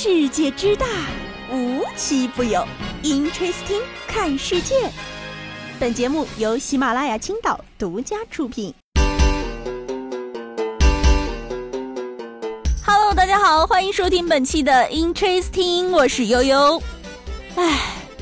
世界之大，无奇不有。Interesting，看世界。本节目由喜马拉雅青岛独家出品。Hello，大家好，欢迎收听本期的 Interesting，我是悠悠。唉，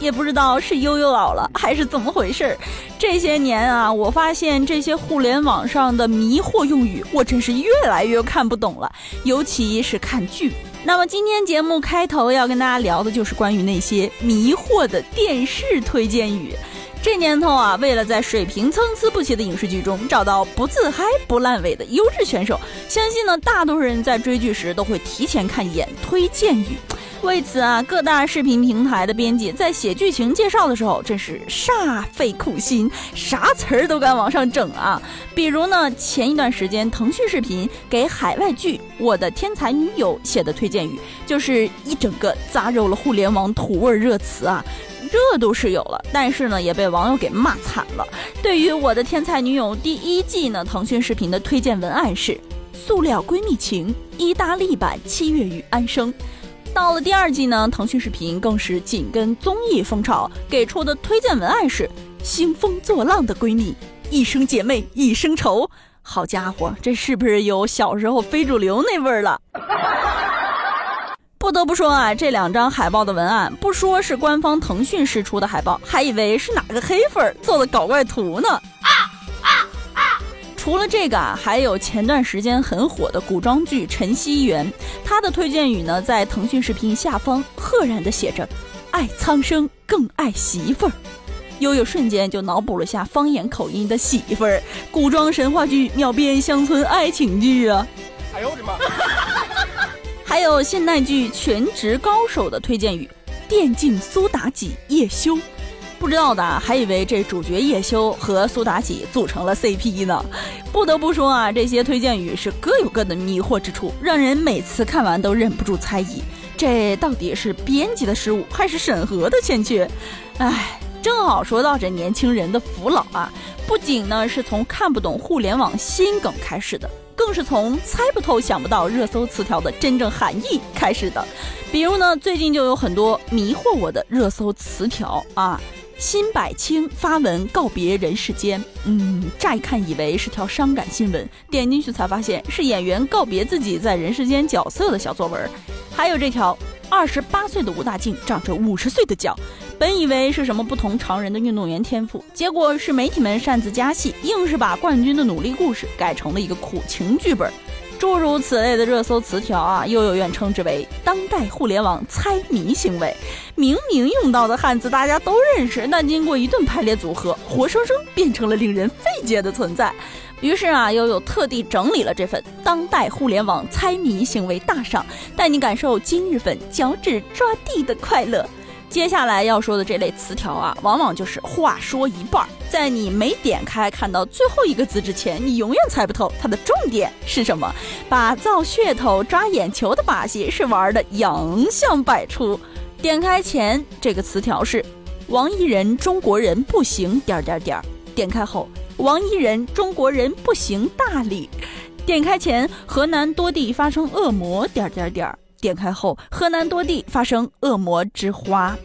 也不知道是悠悠老了还是怎么回事儿。这些年啊，我发现这些互联网上的迷惑用语，我真是越来越看不懂了，尤其是看剧。那么今天节目开头要跟大家聊的就是关于那些迷惑的电视推荐语。这年头啊，为了在水平参差不齐的影视剧中找到不自嗨不烂尾的优质选手，相信呢，大多数人在追剧时都会提前看一眼推荐语。为此啊，各大视频平台的编辑在写剧情介绍的时候，真是煞费苦心，啥词儿都敢往上整啊！比如呢，前一段时间腾讯视频给海外剧《我的天才女友》写的推荐语，就是一整个扎肉了互联网土味热词啊，热度是有了，但是呢，也被网友给骂惨了。对于《我的天才女友》第一季呢，腾讯视频的推荐文案是“塑料闺蜜情”，意大利版七月与安生。到了第二季呢，腾讯视频更是紧跟综艺风潮，给出的推荐文案是“兴风作浪的闺蜜，一生姐妹一生仇”。好家伙，这是不是有小时候非主流那味儿了？不得不说啊，这两张海报的文案，不说是官方腾讯释出的海报，还以为是哪个黑粉做的搞怪图呢。除了这个啊，还有前段时间很火的古装剧《陈希媛》，她的推荐语呢，在腾讯视频下方赫然的写着“爱苍生更爱媳妇儿”，悠悠瞬间就脑补了下方言口音的媳妇儿，古装神话剧秒变乡村爱情剧啊！哎呦我的妈！还有现代剧《全职高手》的推荐语：“电竞苏妲己叶修”。不知道的还以为这主角叶修和苏妲己组成了 CP 呢。不得不说啊，这些推荐语是各有各的迷惑之处，让人每次看完都忍不住猜疑，这到底是编辑的失误还是审核的欠缺？唉，正好说到这年轻人的扶老啊，不仅呢是从看不懂互联网新梗开始的，更是从猜不透、想不到热搜词条的真正含义开始的。比如呢，最近就有很多迷惑我的热搜词条啊。辛柏青发文告别人世间，嗯，乍一看以为是条伤感新闻，点进去才发现是演员告别自己在人世间角色的小作文。还有这条，二十八岁的吴大靖长着五十岁的脚，本以为是什么不同常人的运动员天赋，结果是媒体们擅自加戏，硬是把冠军的努力故事改成了一个苦情剧本。诸如此类的热搜词条啊，又有愿称之为当代互联网猜谜行为。明明用到的汉字大家都认识，但经过一顿排列组合，活生生变成了令人费解的存在。于是啊，悠悠特地整理了这份当代互联网猜谜行为大赏，带你感受今日份脚趾抓地的快乐。接下来要说的这类词条啊，往往就是话说一半，在你没点开看到最后一个字之前，你永远猜不透它的重点是什么。把造噱头、抓眼球的把戏是玩的洋相百出。点开前这个词条是王一人中国人不行点点点，点开后王一人中国人不行大理。点开前河南多地发生恶魔点点点。点开后，河南多地发生恶魔之花。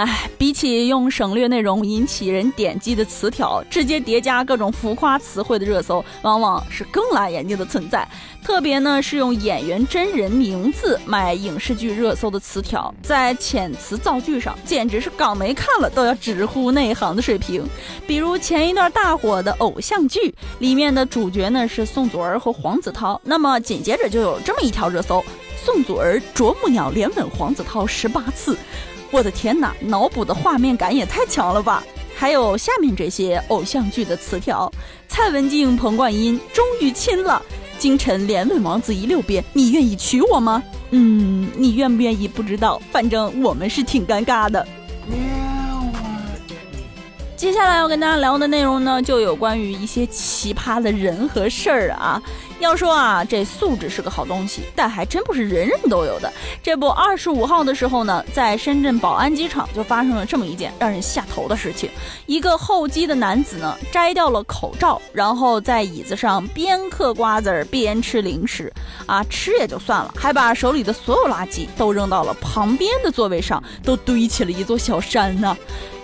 哎，比起用省略内容引起人点击的词条，直接叠加各种浮夸词汇的热搜，往往是更辣眼睛的存在。特别呢，是用演员真人名字卖影视剧热搜的词条，在遣词造句上，简直是港媒看了都要直呼内行的水平。比如前一段大火的偶像剧里面的主角呢是宋祖儿和黄子韬，那么紧接着就有这么一条热搜：宋祖儿啄木鸟连吻黄子韬十八次。我的天呐，脑补的画面感也太强了吧！还有下面这些偶像剧的词条：蔡文静、彭冠英终于亲了，金晨连问王子一六遍，你愿意娶我吗？嗯，你愿不愿意不知道，反正我们是挺尴尬的。接下来要跟大家聊的内容呢，就有关于一些奇葩的人和事儿啊。要说啊，这素质是个好东西，但还真不是人人都有的。这不，二十五号的时候呢，在深圳宝安机场就发生了这么一件让人下头的事情：一个候机的男子呢，摘掉了口罩，然后在椅子上边嗑瓜子儿边吃零食，啊，吃也就算了，还把手里的所有垃圾都扔到了旁边的座位上，都堆起了一座小山呢。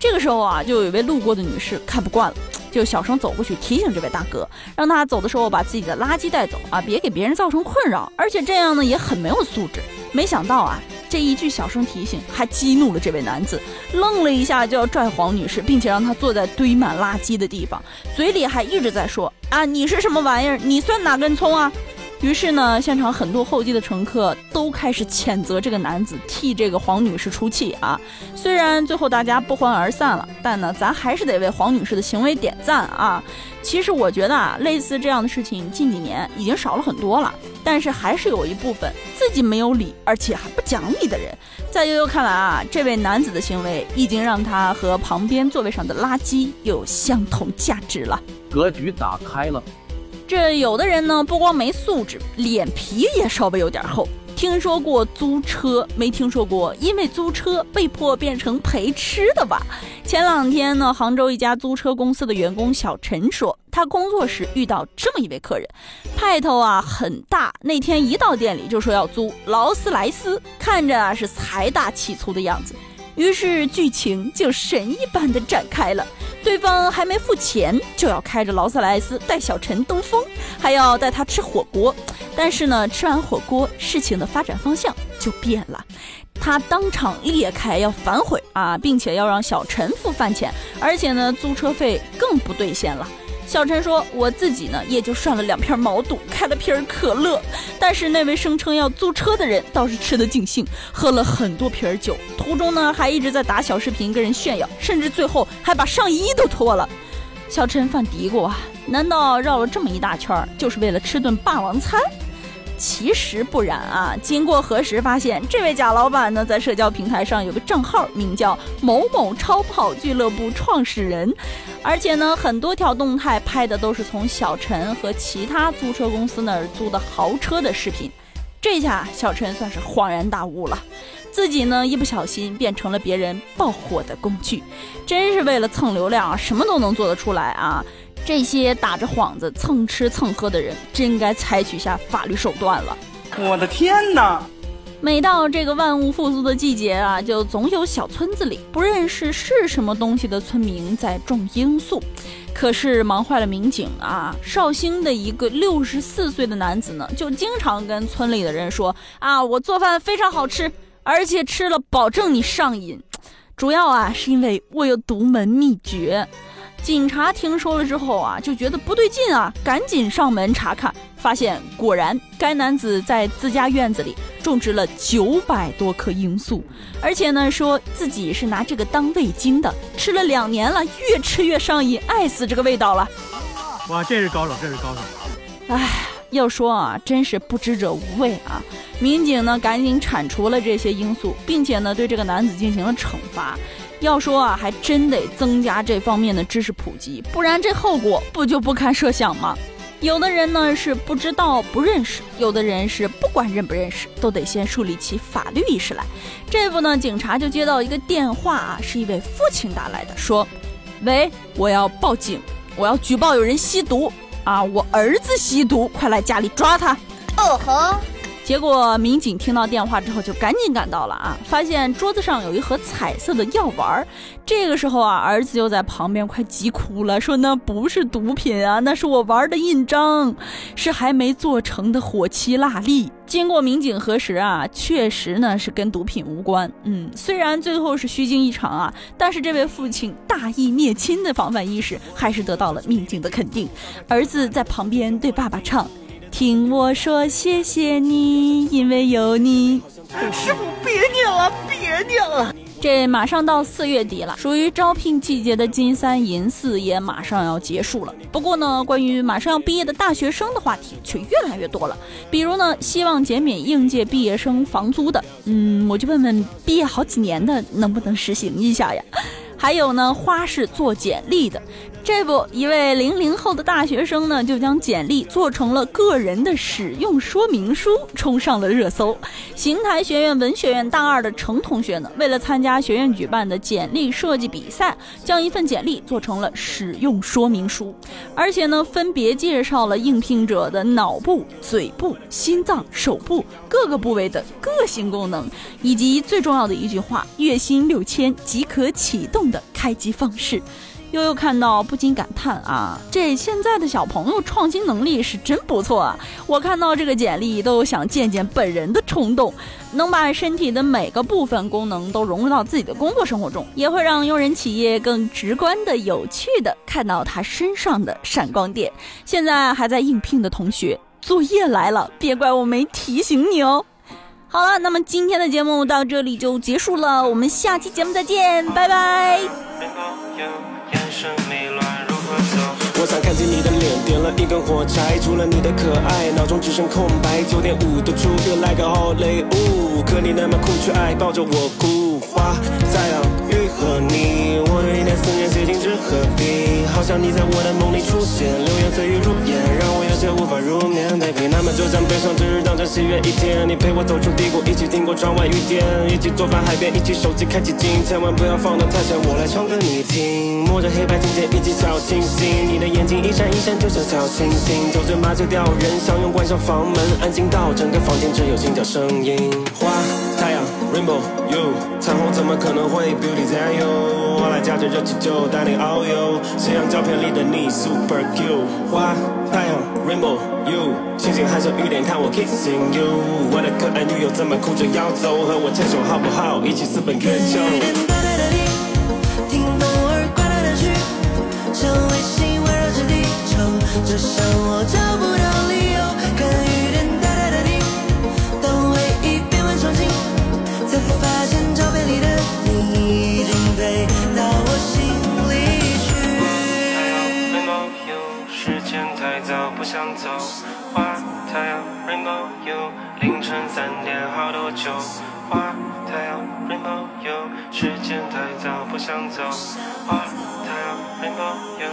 这个时候啊，就有一位路过的女士看不惯了，就小声走过去提醒这位大哥，让他走的时候把自己的垃圾带走啊，别给别人造成困扰。而且这样呢也很没有素质。没想到啊，这一句小声提醒还激怒了这位男子，愣了一下就要拽黄女士，并且让她坐在堆满垃圾的地方，嘴里还一直在说啊，你是什么玩意儿？你算哪根葱啊？于是呢，现场很多候机的乘客都开始谴责这个男子，替这个黄女士出气啊。虽然最后大家不欢而散了，但呢，咱还是得为黄女士的行为点赞啊。其实我觉得啊，类似这样的事情近几年已经少了很多了，但是还是有一部分自己没有理，而且还不讲理的人。在悠悠看来啊，这位男子的行为已经让他和旁边座位上的垃圾有相同价值了，格局打开了。这有的人呢，不光没素质，脸皮也稍微有点厚。听说过租车，没听说过因为租车被迫变成陪吃的吧？前两天呢，杭州一家租车公司的员工小陈说，他工作时遇到这么一位客人，派头啊很大。那天一到店里就说要租劳斯莱斯，看着啊是财大气粗的样子。于是剧情就神一般的展开了，对方还没付钱，就要开着劳斯莱斯带小陈兜风，还要带他吃火锅。但是呢，吃完火锅，事情的发展方向就变了，他当场裂开要反悔啊，并且要让小陈付饭钱，而且呢，租车费更不兑现了。小陈说：“我自己呢，也就涮了两片毛肚，开了瓶可乐。但是那位声称要租车的人倒是吃得尽兴，喝了很多瓶酒，途中呢还一直在打小视频跟人炫耀，甚至最后还把上衣都脱了。”小陈犯嘀咕啊，难道绕了这么一大圈，就是为了吃顿霸王餐？其实不然啊！经过核实，发现这位贾老板呢，在社交平台上有个账号，名叫“某某超跑俱乐部创始人”，而且呢，很多条动态拍的都是从小陈和其他租车公司那儿租的豪车的视频。这下小陈算是恍然大悟了，自己呢一不小心变成了别人爆火的工具，真是为了蹭流量，什么都能做得出来啊！这些打着幌子蹭吃蹭喝的人，真该采取下法律手段了。我的天哪！每到这个万物复苏的季节啊，就总有小村子里不认识是什么东西的村民在种罂粟，可是忙坏了民警啊。绍兴的一个六十四岁的男子呢，就经常跟村里的人说啊，我做饭非常好吃，而且吃了保证你上瘾。主要啊，是因为我有独门秘诀。警察听说了之后啊，就觉得不对劲啊，赶紧上门查看，发现果然该男子在自家院子里种植了九百多棵罂粟，而且呢，说自己是拿这个当味精的，吃了两年了，越吃越上瘾，爱死这个味道了。哇，这是高手，这是高手。哎，要说啊，真是不知者无畏啊。民警呢，赶紧铲除了这些罂粟，并且呢，对这个男子进行了惩罚。要说啊，还真得增加这方面的知识普及，不然这后果不就不堪设想吗？有的人呢是不知道不认识，有的人是不管认不认识，都得先树立起法律意识来。这不呢，警察就接到一个电话啊，是一位父亲打来的，说：“喂，我要报警，我要举报有人吸毒啊，我儿子吸毒，快来家里抓他。”哦吼。结果民警听到电话之后，就赶紧赶到了啊！发现桌子上有一盒彩色的药丸儿。这个时候啊，儿子就在旁边快急哭了，说那不是毒品啊，那是我玩的印章，是还没做成的火漆蜡粒。经过民警核实啊，确实呢是跟毒品无关。嗯，虽然最后是虚惊一场啊，但是这位父亲大义灭亲的防范意识还是得到了民警的肯定。儿子在旁边对爸爸唱。听我说，谢谢你，因为有你。师傅，别念了，别念了。这马上到四月底了，属于招聘季节的金三银四也马上要结束了。不过呢，关于马上要毕业的大学生的话题却越来越多了。比如呢，希望减免应届毕业生房租的，嗯，我就问问，毕业好几年的能不能实行一下呀？还有呢，花式做简历的。这不，一位零零后的大学生呢，就将简历做成了个人的使用说明书，冲上了热搜。邢台学院文学院大二的程同学呢，为了参加学院举办的简历设计比赛，将一份简历做成了使用说明书，而且呢，分别介绍了应聘者的脑部、嘴部、心脏、手部各个部位的个性功能，以及最重要的一句话：月薪六千即可启动的开机方式。悠悠看到不禁感叹啊，这现在的小朋友创新能力是真不错啊！我看到这个简历都有想见见本人的冲动。能把身体的每个部分功能都融入到自己的工作生活中，也会让用人企业更直观的、有趣的看到他身上的闪光点。现在还在应聘的同学，作业来了，别怪我没提醒你哦。好了，那么今天的节目到这里就结束了，我们下期节目再见，拜拜。看见你的脸，点了一根火柴。除了你的可爱，脑中只剩空白。九点五度出又来个好雷呜，可你那么酷却爱抱着我哭。花、太阳、和你，我有一点思念，究竟之何必？好像你在我的梦里出现，流言蜚语如烟，让我有些无法入眠。Baby，那么就将悲伤之日当成喜悦一天。你陪我走出低谷，一起听过窗外雨点，一起做饭海边，一起手机开启静，千万不要放得太响，我来唱给你听。摸着黑白琴键，一起小清新，你的眼睛一闪一闪，就像小星星。酒醉麻醉掉人，相拥关上房门，安静到整个房间只有心跳声音。花、太阳、Rainbow、You，彩虹怎么可能会 Beauty than you？我来驾着热气球带你遨游，夕阳照片里的你 Super cute。花、太阳、Rainbow、You，星星害羞雨点，看我 Kissing you。我的可爱女友怎么哭着要走？和我牵手好不好？一起私奔月球。听风儿刮来的去，像，我找不到理想走，而他又